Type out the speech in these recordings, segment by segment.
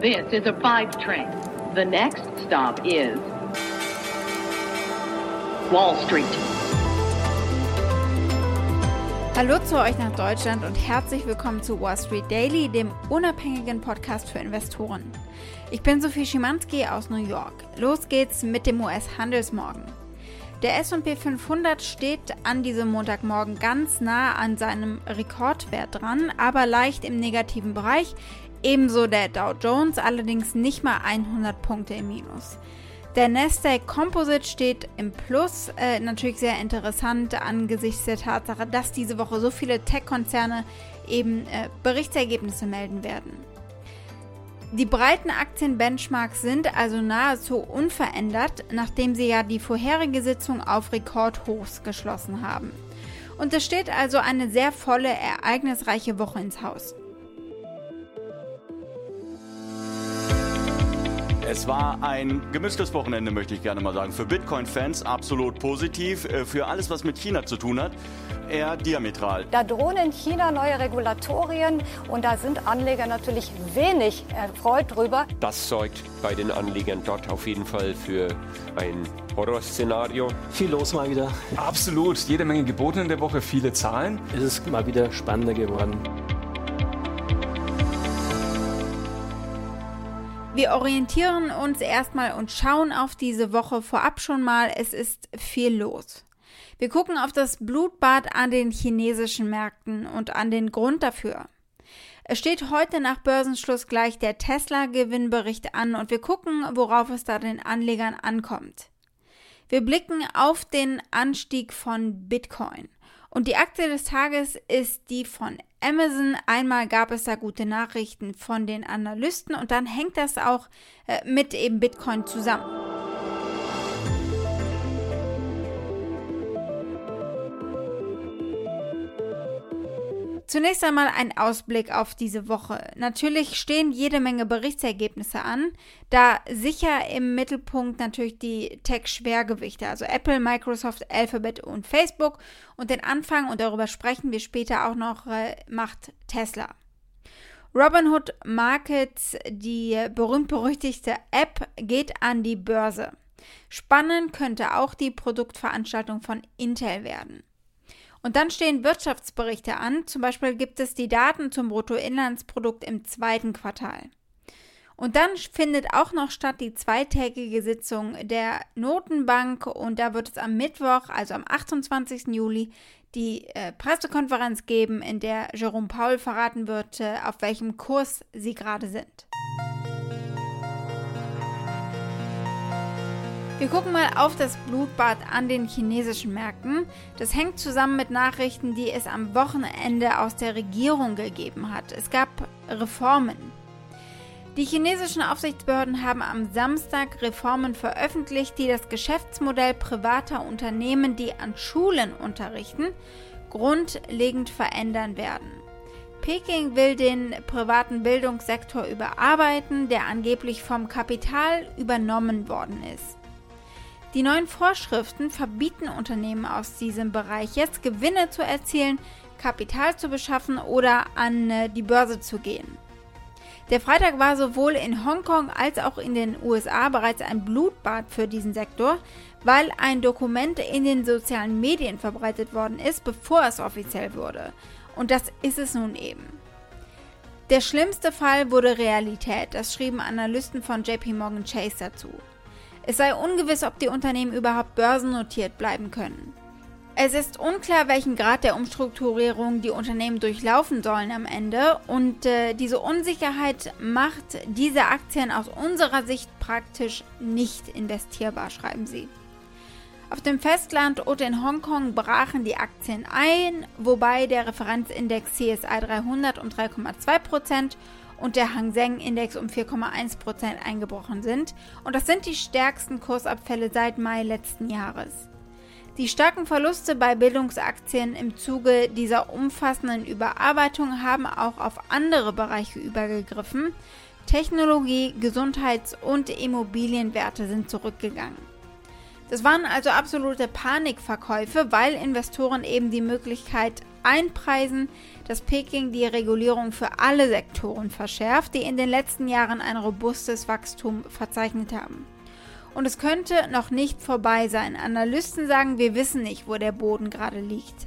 This is a five train. The next stop is Wall Street. Hallo zu euch nach Deutschland und herzlich willkommen zu Wall Street Daily, dem unabhängigen Podcast für Investoren. Ich bin Sophie Schimanski aus New York. Los geht's mit dem US-Handelsmorgen. Der SP 500 steht an diesem Montagmorgen ganz nah an seinem Rekordwert dran, aber leicht im negativen Bereich. Ebenso der Dow Jones, allerdings nicht mal 100 Punkte im Minus. Der Nasdaq Composite steht im Plus. Äh, natürlich sehr interessant angesichts der Tatsache, dass diese Woche so viele Tech-Konzerne eben äh, Berichtsergebnisse melden werden. Die breiten Aktienbenchmarks sind also nahezu unverändert, nachdem sie ja die vorherige Sitzung auf Rekordhochs geschlossen haben. Und es steht also eine sehr volle, ereignisreiche Woche ins Haus. Es war ein gemischtes Wochenende, möchte ich gerne mal sagen. Für Bitcoin-Fans absolut positiv. Äh, für alles, was mit China zu tun hat, eher diametral. Da drohen in China neue Regulatorien und da sind Anleger natürlich wenig erfreut drüber. Das sorgt bei den Anlegern dort auf jeden Fall für ein Horrorszenario. Viel los mal wieder. Absolut. Jede Menge geboten in der Woche, viele Zahlen. Es ist mal wieder spannender geworden. Wir orientieren uns erstmal und schauen auf diese Woche vorab schon mal. Es ist viel los. Wir gucken auf das Blutbad an den chinesischen Märkten und an den Grund dafür. Es steht heute nach Börsenschluss gleich der Tesla-Gewinnbericht an und wir gucken, worauf es da den Anlegern ankommt. Wir blicken auf den Anstieg von Bitcoin. Und die Aktie des Tages ist die von Amazon. Einmal gab es da gute Nachrichten von den Analysten und dann hängt das auch äh, mit eben Bitcoin zusammen. Zunächst einmal ein Ausblick auf diese Woche. Natürlich stehen jede Menge Berichtsergebnisse an, da sicher im Mittelpunkt natürlich die Tech-Schwergewichte, also Apple, Microsoft, Alphabet und Facebook. Und den Anfang, und darüber sprechen wir später auch noch, äh, macht Tesla. Robinhood Markets, die berühmt-berüchtigte App, geht an die Börse. Spannend könnte auch die Produktveranstaltung von Intel werden. Und dann stehen Wirtschaftsberichte an, zum Beispiel gibt es die Daten zum Bruttoinlandsprodukt im zweiten Quartal. Und dann findet auch noch statt die zweitägige Sitzung der Notenbank und da wird es am Mittwoch, also am 28. Juli, die äh, Pressekonferenz geben, in der Jerome Paul verraten wird, äh, auf welchem Kurs sie gerade sind. Wir gucken mal auf das Blutbad an den chinesischen Märkten. Das hängt zusammen mit Nachrichten, die es am Wochenende aus der Regierung gegeben hat. Es gab Reformen. Die chinesischen Aufsichtsbehörden haben am Samstag Reformen veröffentlicht, die das Geschäftsmodell privater Unternehmen, die an Schulen unterrichten, grundlegend verändern werden. Peking will den privaten Bildungssektor überarbeiten, der angeblich vom Kapital übernommen worden ist. Die neuen Vorschriften verbieten Unternehmen aus diesem Bereich jetzt Gewinne zu erzielen, Kapital zu beschaffen oder an äh, die Börse zu gehen. Der Freitag war sowohl in Hongkong als auch in den USA bereits ein Blutbad für diesen Sektor, weil ein Dokument in den sozialen Medien verbreitet worden ist, bevor es offiziell wurde. Und das ist es nun eben. Der schlimmste Fall wurde Realität, das schrieben Analysten von JP Morgan Chase dazu. Es sei ungewiss, ob die Unternehmen überhaupt börsennotiert bleiben können. Es ist unklar, welchen Grad der Umstrukturierung die Unternehmen durchlaufen sollen am Ende und äh, diese Unsicherheit macht diese Aktien aus unserer Sicht praktisch nicht investierbar, schreiben sie. Auf dem Festland und in Hongkong brachen die Aktien ein, wobei der Referenzindex CSI 300 um 3,2% und der Hang Seng Index um 4,1% eingebrochen sind und das sind die stärksten Kursabfälle seit Mai letzten Jahres. Die starken Verluste bei Bildungsaktien im Zuge dieser umfassenden Überarbeitung haben auch auf andere Bereiche übergegriffen. Technologie, Gesundheits- und Immobilienwerte sind zurückgegangen. Das waren also absolute Panikverkäufe, weil Investoren eben die Möglichkeit einpreisen, dass Peking die Regulierung für alle Sektoren verschärft, die in den letzten Jahren ein robustes Wachstum verzeichnet haben. Und es könnte noch nicht vorbei sein. Analysten sagen, wir wissen nicht, wo der Boden gerade liegt.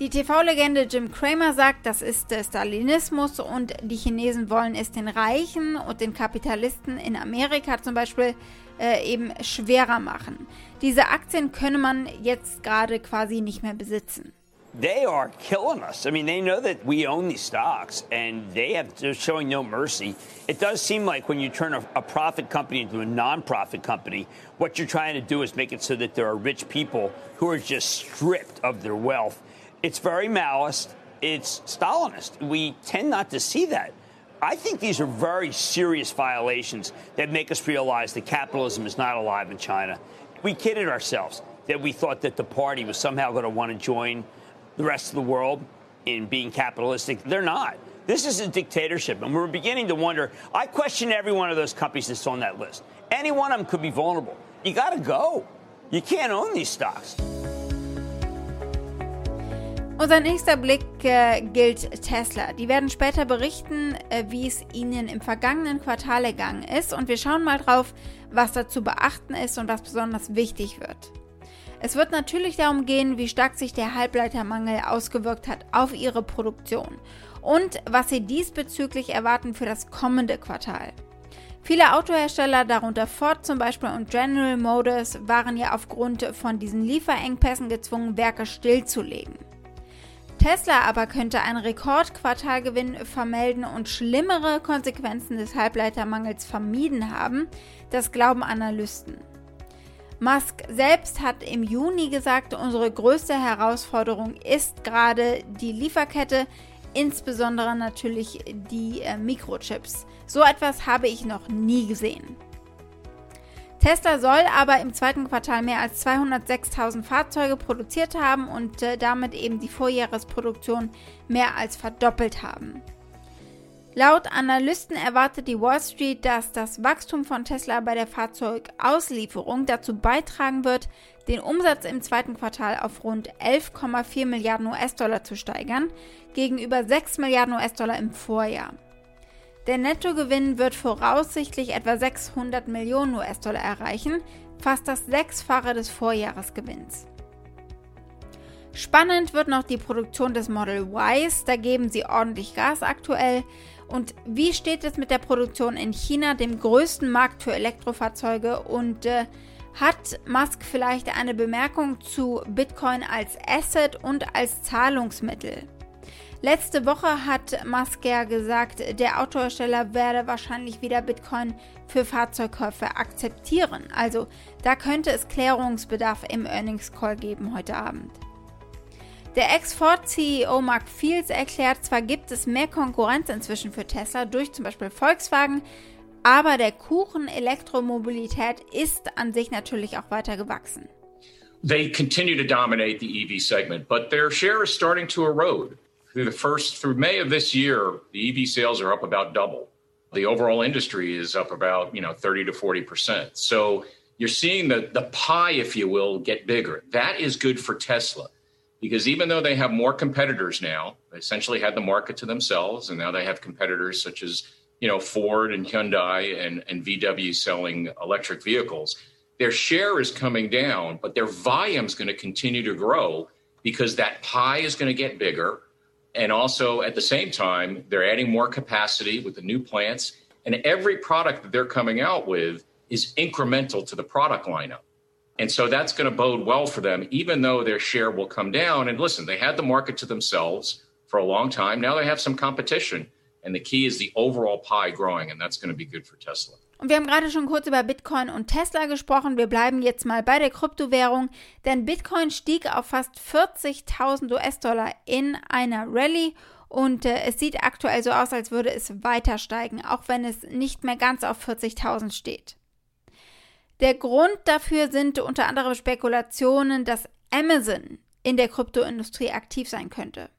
Die TV-Legende Jim Cramer sagt, das ist der Stalinismus und die Chinesen wollen es den Reichen und den Kapitalisten in Amerika zum Beispiel äh, eben schwerer machen. Diese Aktien könne man jetzt gerade quasi nicht mehr besitzen. they are killing us. I mean, they know that we own these stocks, and they have they're showing no mercy. It does seem like when you turn a, a profit company into a non-profit company, what you're trying to do is make it so that there are rich people who are just stripped of their wealth. It's very malice. It's Stalinist. We tend not to see that. I think these are very serious violations that make us realize that capitalism is not alive in China. We kidded ourselves that we thought that the party was somehow going to want to join the rest of the world in being capitalistic. They're not. This is a dictatorship, and we're beginning to wonder. I question every one of those companies that's on that list. Any one of them could be vulnerable. You got to go. You can't own these stocks. Unser nächster Blick äh, gilt Tesla. Die werden später berichten, äh, wie es ihnen im vergangenen Quartal ergangen ist und wir schauen mal drauf, was da zu beachten ist und was besonders wichtig wird. Es wird natürlich darum gehen, wie stark sich der Halbleitermangel ausgewirkt hat auf ihre Produktion und was sie diesbezüglich erwarten für das kommende Quartal. Viele Autohersteller, darunter Ford zum Beispiel und General Motors, waren ja aufgrund von diesen Lieferengpässen gezwungen, Werke stillzulegen. Tesla aber könnte einen Rekordquartalgewinn vermelden und schlimmere Konsequenzen des Halbleitermangels vermieden haben, das glauben Analysten. Musk selbst hat im Juni gesagt, unsere größte Herausforderung ist gerade die Lieferkette, insbesondere natürlich die äh, Mikrochips. So etwas habe ich noch nie gesehen. Tesla soll aber im zweiten Quartal mehr als 206.000 Fahrzeuge produziert haben und äh, damit eben die Vorjahresproduktion mehr als verdoppelt haben. Laut Analysten erwartet die Wall Street, dass das Wachstum von Tesla bei der Fahrzeugauslieferung dazu beitragen wird, den Umsatz im zweiten Quartal auf rund 11,4 Milliarden US-Dollar zu steigern, gegenüber 6 Milliarden US-Dollar im Vorjahr. Der Nettogewinn wird voraussichtlich etwa 600 Millionen US-Dollar erreichen, fast das Sechsfache des Vorjahresgewinns. Spannend wird noch die Produktion des Model Ys, da geben sie ordentlich Gas aktuell. Und wie steht es mit der Produktion in China, dem größten Markt für Elektrofahrzeuge? Und äh, hat Musk vielleicht eine Bemerkung zu Bitcoin als Asset und als Zahlungsmittel? Letzte Woche hat Musk ja gesagt, der Autohersteller werde wahrscheinlich wieder Bitcoin für Fahrzeugkäufe akzeptieren. Also da könnte es Klärungsbedarf im Earnings Call geben heute Abend. Der Ex-Ford-CEO Mark Fields erklärt, zwar gibt es mehr Konkurrenz inzwischen für Tesla durch zum Beispiel Volkswagen, aber der Kuchen Elektromobilität ist an sich natürlich auch weiter gewachsen. They continue to dominate the EV segment, but their share is starting to erode. Through the first, through May of this year, the EV sales are up about double. The overall industry is up about, you know, 30 to 40%. So you're seeing the, the pie, if you will, get bigger. That is good for Tesla because even though they have more competitors now, they essentially had the market to themselves, and now they have competitors such as you know Ford and Hyundai and, and VW selling electric vehicles. Their share is coming down, but their volume is going to continue to grow because that pie is going to get bigger and also at the same time, they're adding more capacity with the new plants. And every product that they're coming out with is incremental to the product lineup. And so that's going to bode well for them, even though their share will come down. And listen, they had the market to themselves for a long time. Now they have some competition. And the key is the overall pie growing, and that's going to be good for Tesla. Und wir haben gerade schon kurz über Bitcoin und Tesla gesprochen. Wir bleiben jetzt mal bei der Kryptowährung, denn Bitcoin stieg auf fast 40.000 US-Dollar in einer Rallye und äh, es sieht aktuell so aus, als würde es weiter steigen, auch wenn es nicht mehr ganz auf 40.000 steht. Der Grund dafür sind unter anderem Spekulationen, dass Amazon in der Kryptoindustrie aktiv sein könnte.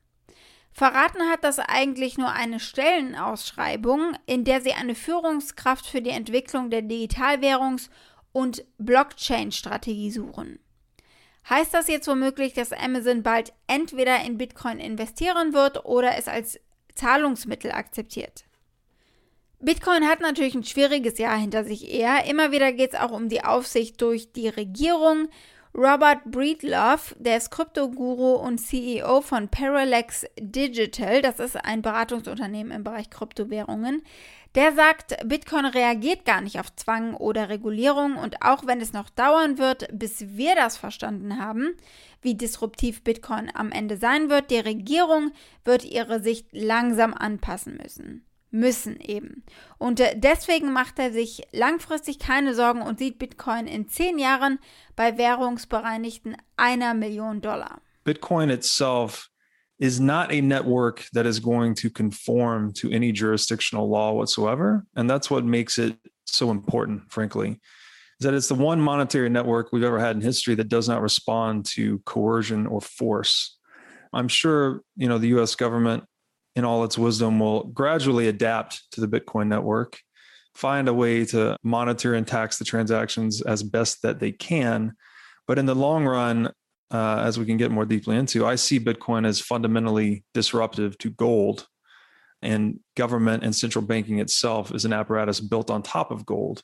Verraten hat das eigentlich nur eine Stellenausschreibung, in der sie eine Führungskraft für die Entwicklung der Digitalwährungs- und Blockchain-Strategie suchen. Heißt das jetzt womöglich, dass Amazon bald entweder in Bitcoin investieren wird oder es als Zahlungsmittel akzeptiert? Bitcoin hat natürlich ein schwieriges Jahr hinter sich eher. Immer wieder geht es auch um die Aufsicht durch die Regierung. Robert Breedlove, der ist Kryptoguru und CEO von Parallax Digital, das ist ein Beratungsunternehmen im Bereich Kryptowährungen, der sagt, Bitcoin reagiert gar nicht auf Zwang oder Regulierung. Und auch wenn es noch dauern wird, bis wir das verstanden haben, wie disruptiv Bitcoin am Ende sein wird, die Regierung wird ihre Sicht langsam anpassen müssen müssen eben. Und äh, deswegen macht er sich langfristig keine Sorgen und sieht Bitcoin in zehn Jahren bei währungsbereinigten einer Million Dollar. Bitcoin itself is not a network that is going to conform to any jurisdictional law whatsoever. And that's what makes it so important, frankly, is that it's the one monetary network we've ever had in history that does not respond to coercion or force. I'm sure, you know, the US government in all its wisdom, will gradually adapt to the Bitcoin network, find a way to monitor and tax the transactions as best that they can. But in the long run, uh, as we can get more deeply into, I see Bitcoin as fundamentally disruptive to gold. And government and central banking itself is an apparatus built on top of gold.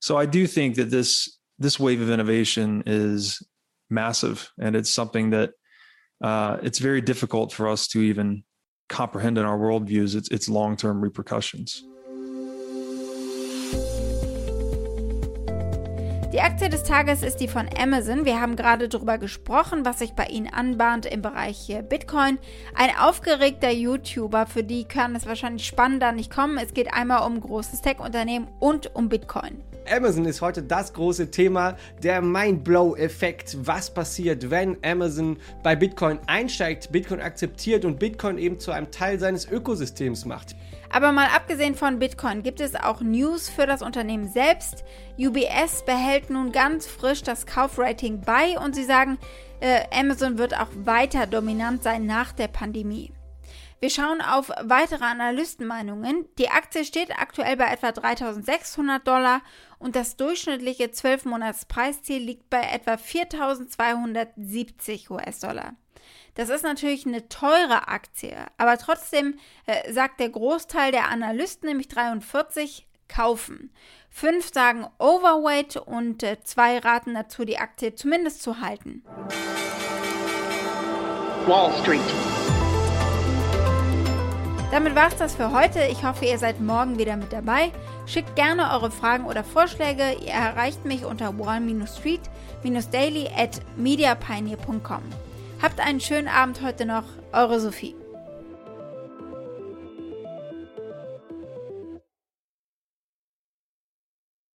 So I do think that this this wave of innovation is massive, and it's something that uh, it's very difficult for us to even comprehend in our worldviews its, its long term repercussions. Die Aktie des Tages ist die von Amazon. Wir haben gerade darüber gesprochen, was sich bei ihnen anbahnt im Bereich Bitcoin. Ein aufgeregter YouTuber, für die kann es wahrscheinlich spannender nicht kommen. Es geht einmal um großes Tech-Unternehmen und um Bitcoin. Amazon ist heute das große Thema, der Mindblow-Effekt. Was passiert, wenn Amazon bei Bitcoin einsteigt, Bitcoin akzeptiert und Bitcoin eben zu einem Teil seines Ökosystems macht? Aber mal abgesehen von Bitcoin gibt es auch News für das Unternehmen selbst. UBS behält nun ganz frisch das Kaufrating bei und sie sagen, äh, Amazon wird auch weiter dominant sein nach der Pandemie. Wir schauen auf weitere Analystenmeinungen. Die Aktie steht aktuell bei etwa 3600 Dollar und das durchschnittliche 12-Monats-Preisziel liegt bei etwa 4270 US-Dollar. Das ist natürlich eine teure Aktie, aber trotzdem äh, sagt der Großteil der Analysten, nämlich 43, kaufen. Fünf sagen Overweight und äh, zwei raten dazu, die Aktie zumindest zu halten. Wall Street. Damit war es das für heute. Ich hoffe, ihr seid morgen wieder mit dabei. Schickt gerne eure Fragen oder Vorschläge. Ihr erreicht mich unter wall-street-daily at mediapioneer.com. Habt einen schönen Abend heute noch. Eure Sophie.